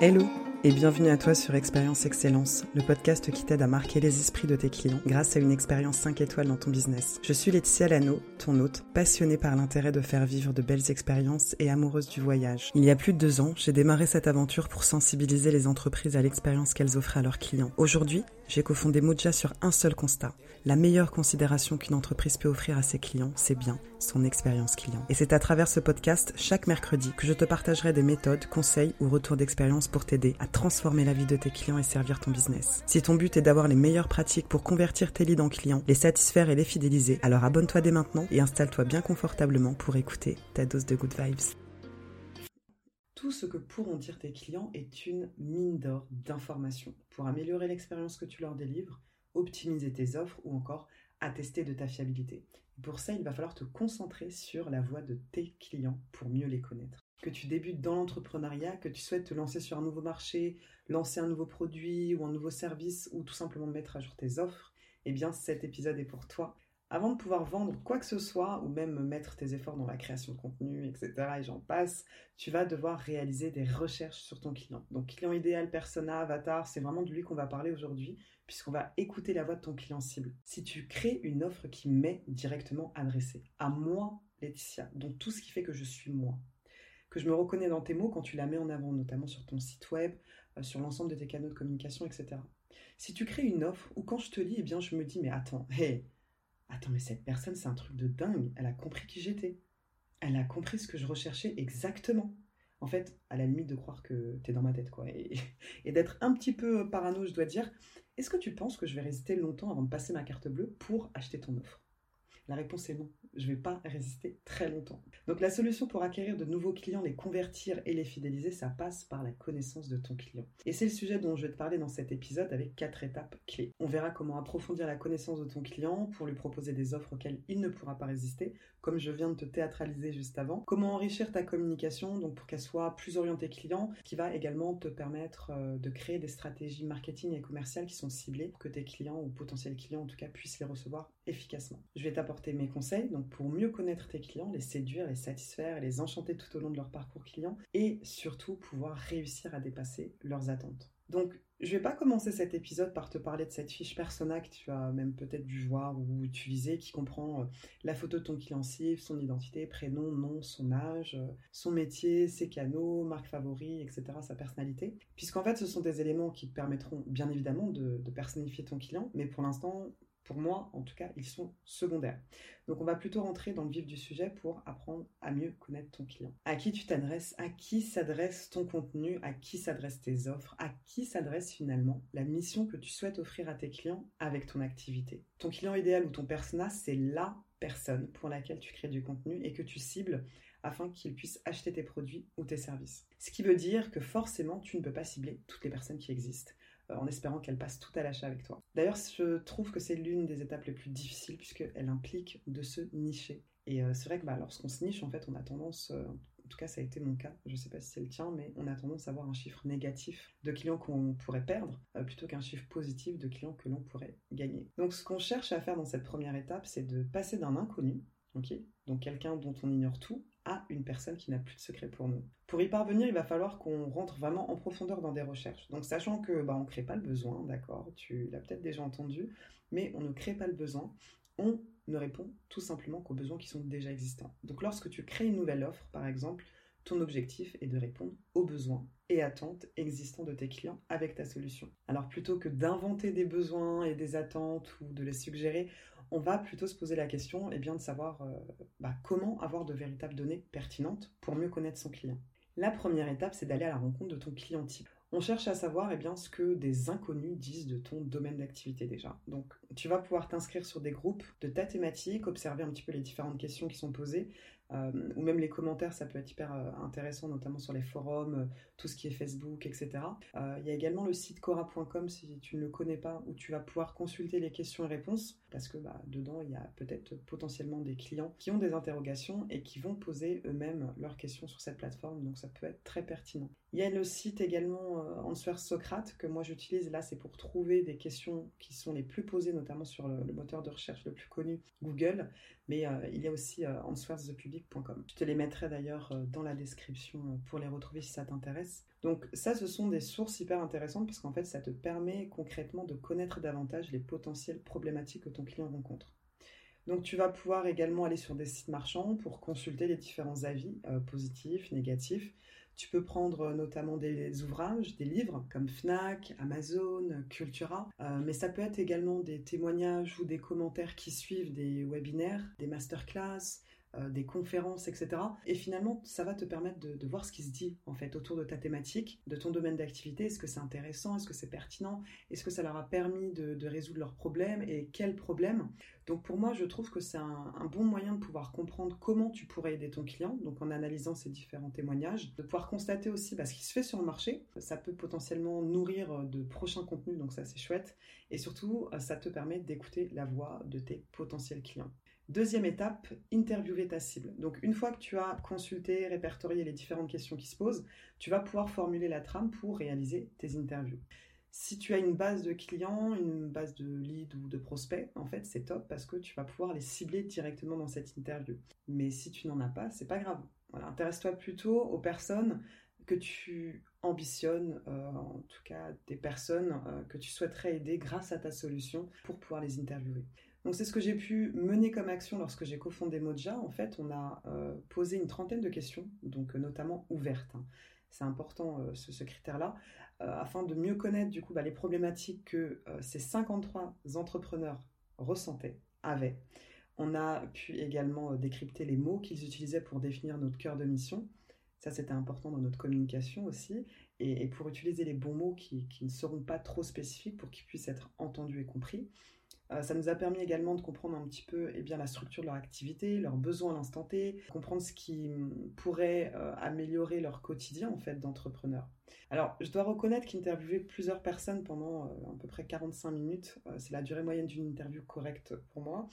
Hello et bienvenue à toi sur Expérience Excellence, le podcast qui t'aide à marquer les esprits de tes clients grâce à une expérience 5 étoiles dans ton business. Je suis Laetitia Lano, ton hôte, passionnée par l'intérêt de faire vivre de belles expériences et amoureuse du voyage. Il y a plus de deux ans, j'ai démarré cette aventure pour sensibiliser les entreprises à l'expérience qu'elles offrent à leurs clients. Aujourd'hui, j'ai cofondé Moja sur un seul constat. La meilleure considération qu'une entreprise peut offrir à ses clients, c'est bien son expérience client. Et c'est à travers ce podcast, chaque mercredi, que je te partagerai des méthodes, conseils ou retours d'expérience pour t'aider à transformer la vie de tes clients et servir ton business. Si ton but est d'avoir les meilleures pratiques pour convertir tes leads en clients, les satisfaire et les fidéliser, alors abonne-toi dès maintenant et installe-toi bien confortablement pour écouter ta dose de good vibes. Tout ce que pourront dire tes clients est une mine d'or d'informations pour améliorer l'expérience que tu leur délivres, optimiser tes offres ou encore attester de ta fiabilité. Pour ça, il va falloir te concentrer sur la voix de tes clients pour mieux les connaître. Que tu débutes dans l'entrepreneuriat, que tu souhaites te lancer sur un nouveau marché, lancer un nouveau produit ou un nouveau service ou tout simplement mettre à jour tes offres, eh bien cet épisode est pour toi. Avant de pouvoir vendre quoi que ce soit, ou même mettre tes efforts dans la création de contenu, etc., et j'en passe, tu vas devoir réaliser des recherches sur ton client. Donc client idéal, persona, avatar, c'est vraiment de lui qu'on va parler aujourd'hui, puisqu'on va écouter la voix de ton client cible. Si tu crées une offre qui m'est directement adressée, à moi, Laetitia, donc tout ce qui fait que je suis moi, que je me reconnais dans tes mots quand tu la mets en avant, notamment sur ton site web, euh, sur l'ensemble de tes canaux de communication, etc. Si tu crées une offre, ou quand je te lis, eh bien je me dis, mais attends, Attends, mais cette personne, c'est un truc de dingue. Elle a compris qui j'étais. Elle a compris ce que je recherchais exactement. En fait, à la limite de croire que t'es dans ma tête, quoi. Et, et d'être un petit peu parano, je dois dire, est-ce que tu penses que je vais résister longtemps avant de passer ma carte bleue pour acheter ton offre? La réponse est non je ne vais pas résister très longtemps. Donc la solution pour acquérir de nouveaux clients, les convertir et les fidéliser, ça passe par la connaissance de ton client. Et c'est le sujet dont je vais te parler dans cet épisode avec quatre étapes clés. On verra comment approfondir la connaissance de ton client pour lui proposer des offres auxquelles il ne pourra pas résister, comme je viens de te théâtraliser juste avant. Comment enrichir ta communication, donc pour qu'elle soit plus orientée client, qui va également te permettre euh, de créer des stratégies marketing et commerciales qui sont ciblées pour que tes clients ou potentiels clients en tout cas puissent les recevoir efficacement. Je vais t'apporter mes conseils pour mieux connaître tes clients, les séduire, les satisfaire les enchanter tout au long de leur parcours client et surtout pouvoir réussir à dépasser leurs attentes. Donc, je vais pas commencer cet épisode par te parler de cette fiche persona que tu as même peut-être dû voir ou utiliser, qui comprend euh, la photo de ton client cible, son identité, prénom, nom, son âge, euh, son métier, ses canaux, marque favori, etc., sa personnalité. Puisqu'en fait, ce sont des éléments qui permettront bien évidemment de, de personnifier ton client, mais pour l'instant, pour moi, en tout cas, ils sont secondaires. Donc on va plutôt rentrer dans le vif du sujet pour apprendre à mieux connaître ton client. À qui tu t'adresses, à qui s'adresse ton contenu, à qui s'adressent tes offres, à qui s'adresse finalement la mission que tu souhaites offrir à tes clients avec ton activité. Ton client idéal ou ton persona, c'est la personne pour laquelle tu crées du contenu et que tu cibles afin qu'il puisse acheter tes produits ou tes services. Ce qui veut dire que forcément, tu ne peux pas cibler toutes les personnes qui existent. Euh, en espérant qu'elle passe tout à l'achat avec toi. D'ailleurs, je trouve que c'est l'une des étapes les plus difficiles puisqu'elle implique de se nicher. Et euh, c'est vrai que bah, lorsqu'on se niche, en fait, on a tendance, euh, en tout cas ça a été mon cas, je ne sais pas si c'est le tien, mais on a tendance à avoir un chiffre négatif de clients qu'on pourrait perdre plutôt qu'un chiffre positif de clients que l'on pourrait gagner. Donc ce qu'on cherche à faire dans cette première étape, c'est de passer d'un inconnu, donc quelqu'un dont on ignore tout, à une personne qui n'a plus de secret pour nous. Pour y parvenir, il va falloir qu'on rentre vraiment en profondeur dans des recherches. Donc sachant que bah, on ne crée pas le besoin, d'accord, tu l'as peut-être déjà entendu, mais on ne crée pas le besoin, on ne répond tout simplement qu'aux besoins qui sont déjà existants. Donc lorsque tu crées une nouvelle offre, par exemple, ton objectif est de répondre aux besoins et attentes existants de tes clients avec ta solution. Alors plutôt que d'inventer des besoins et des attentes ou de les suggérer, on va plutôt se poser la question eh bien, de savoir euh, bah, comment avoir de véritables données pertinentes pour mieux connaître son client. La première étape, c'est d'aller à la rencontre de ton client type. On cherche à savoir eh bien, ce que des inconnus disent de ton domaine d'activité déjà. Donc, tu vas pouvoir t'inscrire sur des groupes de ta thématique, observer un petit peu les différentes questions qui sont posées, euh, ou même les commentaires, ça peut être hyper euh, intéressant, notamment sur les forums, euh, tout ce qui est Facebook, etc. Il y a également le site cora.com si tu ne le connais pas, où tu vas pouvoir consulter les questions et réponses, parce que bah, dedans, il y a peut-être potentiellement des clients qui ont des interrogations et qui vont poser eux-mêmes leurs questions sur cette plateforme, donc ça peut être très pertinent. Il y a le site également Answer Socrate que moi j'utilise. Là, c'est pour trouver des questions qui sont les plus posées, notamment sur le, moteur de recherche le plus connu, Google. Mais il y a aussi Answers the Public Je te les mettrai d'ailleurs euh, dans la description euh, pour les retrouver si ça t'intéresse. Donc ça, ce sont des sources hyper intéressantes parce qu'en fait, ça te permet concrètement de connaître davantage les potentielles problématiques que ton client rencontre. Donc tu vas pouvoir également aller sur des sites marchands pour consulter les différents avis euh, positifs, négatifs. Tu peux prendre notamment des ouvrages, des livres comme Fnac, Amazon, Cultura, mais ça peut être également des témoignages ou des commentaires qui suivent des webinaires, des masterclass, des conférences, etc. Et finalement, ça va te permettre de, voir ce qui se dit en fait autour de ta thématique, de ton domaine d'activité. Est-ce que c'est intéressant? Est-ce que c'est pertinent? Est-ce que ça leur a permis de, résoudre leurs problèmes? Et quels problèmes? Donc pour moi, je trouve que c'est un, bon moyen de pouvoir comprendre comment tu pourrais aider ton client, donc en analysant ces différents témoignages, de pouvoir constater aussi bah, ce qui se fait sur le marché. Ça peut potentiellement nourrir de prochains contenus, donc ça c'est chouette. Et surtout, ça te permet d'écouter la voix de tes potentiels clients. Deuxième étape, interviewer ta cible. Donc une fois que tu as consulté, répertorié les différentes questions qui se posent, tu vas pouvoir formuler la trame pour réaliser tes interviews. Si tu as une base de clients, une base de leads ou de prospects, en fait, c'est top parce que tu vas pouvoir les cibler directement dans cette interview. Mais si tu n'en as pas, c'est pas grave. intéresse-toi plutôt aux personnes que tu ambitionnes, euh, en tout cas des personnes euh, que tu souhaiterais aider grâce à ta solution pour pouvoir les interviewer. Donc c'est ce que j'ai pu mener comme action lorsque j'ai cofondé Moja. En fait, on a euh, posé une trentaine de questions, donc euh, notamment ouvertes. Hein. C'est important euh, ce, critère-là, afin de mieux connaître du coup bah, les problématiques que ces 53 entrepreneurs ressentaient, avaient. On a pu également décrypter les mots qu'ils utilisaient pour définir notre cœur de mission. Ça, c'était important dans notre communication aussi. Et, pour utiliser les bons mots qui, qui, ne seront pas trop spécifiques pour qu'ils puissent être entendus et compris. Euh, ça nous a permis également de comprendre un petit peu eh bien, la structure de leur activité, leurs besoins à l'instant T, comprendre ce qui mm, pourrait euh, améliorer leur quotidien en fait d'entrepreneur. Alors, je dois reconnaître qu'interviewer plusieurs personnes pendant euh, à peu près 45 minutes, c'est la durée moyenne d'une interview correcte pour moi.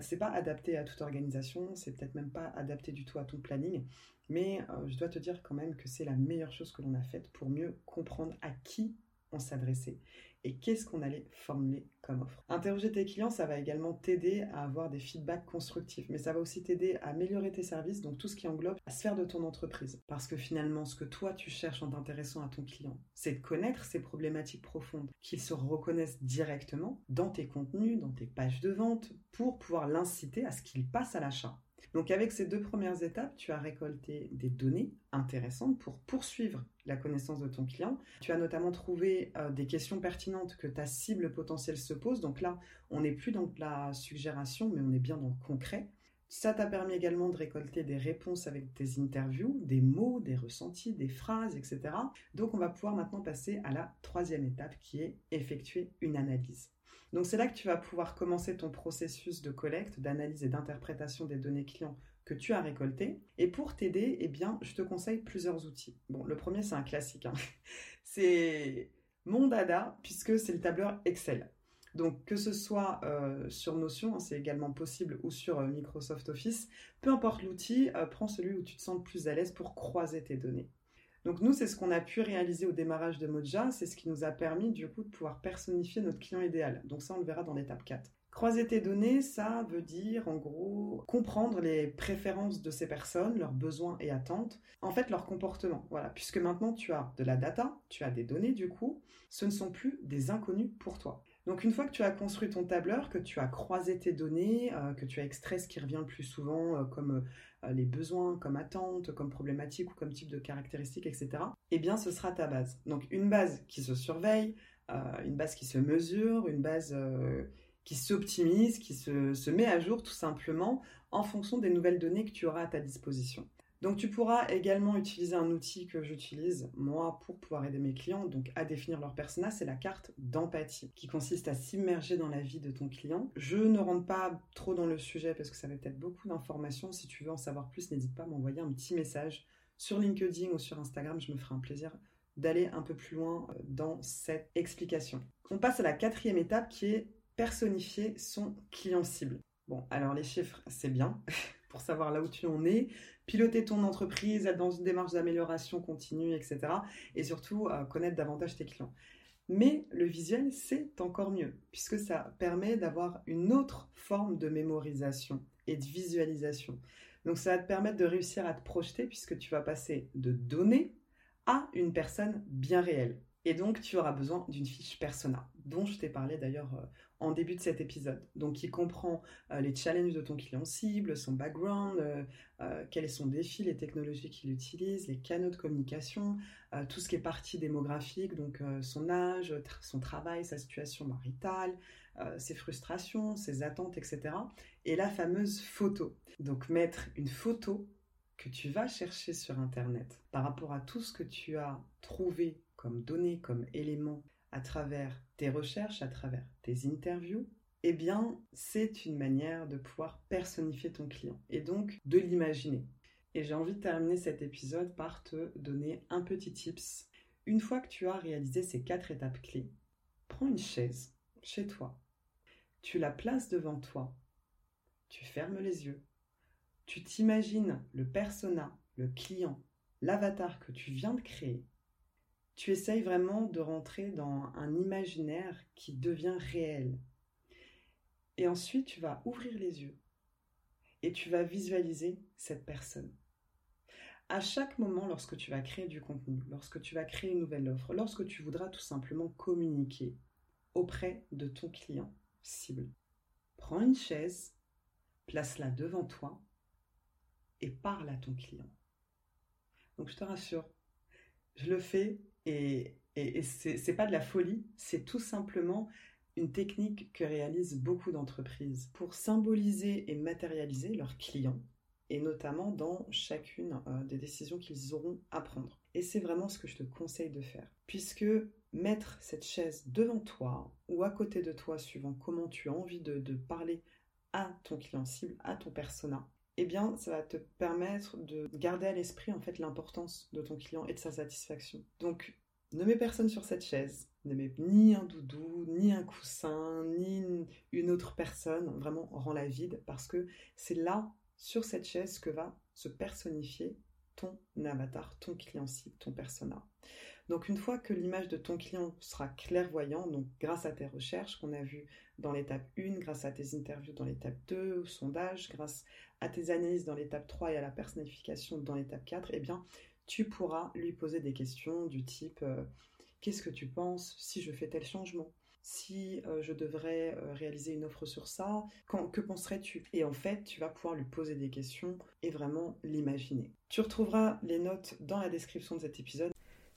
c'est pas adapté à toute organisation, c'est peut-être même pas adapté du tout à ton planning, mais je dois te dire quand même que c'est la meilleure chose que l'on a faite pour mieux comprendre à qui on s'adressait et qu'est-ce qu'on allait formuler comme offre? Interroger tes clients, ça va également t'aider à avoir des feedbacks constructifs, mais ça va aussi t'aider à améliorer tes services, donc tout ce qui englobe la sphère de ton entreprise. Parce que finalement, ce que toi tu cherches en t'intéressant à ton client, c'est de connaître ses problématiques profondes, qu'ils se reconnaissent directement dans tes contenus, dans tes pages de vente, pour pouvoir l'inciter à ce qu'il passe à l'achat. Donc avec ces deux premières étapes, tu as récolté des données intéressantes pour poursuivre la connaissance de ton client. Tu as notamment trouvé euh, des questions pertinentes que ta cible potentielle se pose. Donc là, on n'est plus dans la suggération, mais on est bien dans le concret. Ça t'a permis également de récolter des réponses avec tes interviews, des mots, des ressentis, des phrases, etc. Donc on va pouvoir maintenant passer à la troisième étape qui est effectuer une analyse. Donc c'est là que tu vas pouvoir commencer ton processus de collecte, d'analyse et d'interprétation des données clients que tu as récoltées. Et pour t'aider, eh bien, je te conseille plusieurs outils. Bon, le premier, c'est un classique. Hein. C'est mon dada, puisque c'est le tableur Excel. Donc que ce soit euh, sur Notion, hein, c'est également possible, ou sur euh, Microsoft Office, peu importe l'outil, euh, prends celui où tu te sens le plus à l'aise pour croiser tes données. Donc nous, c'est ce qu'on a pu réaliser au démarrage de Moja, c'est ce qui nous a permis du coup de pouvoir personnifier notre client idéal. Donc ça, on le verra dans l'étape 4. Croiser tes données, ça veut dire en gros comprendre les préférences de ces personnes, leurs besoins et attentes, en fait leur comportement. Voilà, puisque maintenant tu as de la data, tu as des données du coup, ce ne sont plus des inconnus pour toi. Donc une fois que tu as construit ton tableur, que tu as croisé tes données, euh, que tu as extrait ce qui revient le plus souvent euh, comme euh, les besoins, comme attentes, comme problématiques ou comme type de caractéristiques, etc., eh bien ce sera ta base. Donc une base qui se surveille, une base qui se mesure, une base qui s'optimise, qui se, se, met à jour tout simplement en fonction des nouvelles données que tu auras à ta disposition. Donc tu pourras également utiliser un outil que j'utilise moi pour pouvoir aider mes clients, donc à définir leur persona, c'est la carte d'empathie, qui consiste à s'immerger dans la vie de ton client. Je ne rentre pas trop dans le sujet parce que ça va peut-être beaucoup d'informations. Si tu veux en savoir plus, n'hésite pas à m'envoyer un petit message sur LinkedIn ou sur Instagram, je me ferai un plaisir d'aller un peu plus loin euh, dans cette explication. On passe à la quatrième étape qui est personnifier son client cible. Bon, alors les chiffres, c'est bien pour savoir là où tu en es, piloter ton entreprise, être dans une démarche d'amélioration continue, etc. Et surtout, euh, connaître davantage tes clients. Mais le visuel, c'est encore mieux, puisque ça permet d'avoir une autre forme de mémorisation et de visualisation. Donc ça va te permettre de réussir à te projeter puisque tu vas passer de données à une personne bien réelle. Et donc, tu auras besoin d'une fiche persona, dont je t'ai parlé d'ailleurs euh, en début de cet épisode. Donc, qui comprend euh, les challenges de ton client cible, son background, euh, quel est son défi, les technologies qu'il utilise, les canaux de communication, tout ce qui est partie démographique, donc son âge, son travail, sa situation maritale, ses frustrations, ses attentes, etc. Et la fameuse photo. Donc, mettre une photo que tu vas chercher sur Internet par rapport à tout ce que tu as trouvé comme données, comme éléments à travers tes recherches, à travers tes interviews, eh bien, c'est une manière de pouvoir personnifier ton client et donc de l'imaginer. Et j'ai envie de terminer cet épisode par te donner un petit tips. Une fois que tu as réalisé ces quatre étapes clés, prends une chaise chez toi, tu la places devant toi, tu fermes les yeux, tu t'imagines le persona, le client, l'avatar que tu viens de créer tu essayes vraiment de rentrer dans un imaginaire qui devient réel. Et ensuite, tu vas ouvrir les yeux et tu vas visualiser cette personne. À chaque moment, lorsque tu vas créer du contenu, lorsque tu vas créer une nouvelle offre, lorsque tu voudras tout simplement communiquer auprès de ton client cible, prends une chaise, place-la devant toi et parle à ton client. Donc je te rassure, je le fais et, et, c'est pas de la folie, c'est tout simplement une technique que réalisent beaucoup d'entreprises pour symboliser et matérialiser leurs clients, et notamment dans chacune euh, des décisions qu'ils auront à prendre. Et c'est vraiment ce que je te conseille de faire, puisque mettre cette chaise devant toi ou à côté de toi, suivant comment tu as envie de, de parler à ton client cible, à ton persona, eh bien, ça va te permettre de garder à l'esprit en fait l'importance de ton client et de sa satisfaction. Donc, ne mets personne sur cette chaise, ne mets ni un doudou, ni un coussin, ni une autre personne. Vraiment, rends-la vide parce que c'est là, sur cette chaise, que va se personnifier ton avatar, ton client cible, ton persona. Donc une fois que l'image de ton client sera clairvoyant, donc grâce à tes recherches qu'on a vues dans l'étape 1, grâce à tes interviews dans l'étape 2, au sondage, grâce à tes analyses dans l'étape 3 et à la personnification dans l'étape 4, eh bien tu pourras lui poser des questions du type euh, qu'est-ce que tu penses si je fais tel changement? Si euh, je devrais euh, réaliser une offre sur ça, que penserais-tu? Et en fait, tu vas pouvoir lui poser des questions et vraiment l'imaginer. Tu retrouveras les notes dans la description de cet épisode.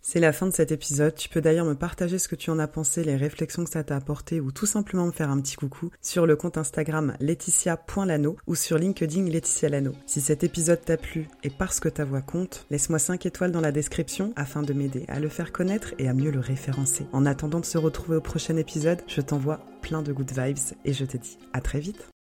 C'est la fin de cet épisode. Tu peux d'ailleurs me partager ce que tu en as pensé, les réflexions que ça t'a apporté ou tout simplement me faire un petit coucou sur le compte Instagram laetitia.lano ou sur LinkedIn Laetitia Lano. Si cet épisode t'a plu et parce que ta voix compte, laisse-moi 5 étoiles dans la description afin de m'aider à le faire connaître et à mieux le référencer. En attendant de se retrouver au prochain épisode, je t'envoie plein de good vibes et je te dis à très vite.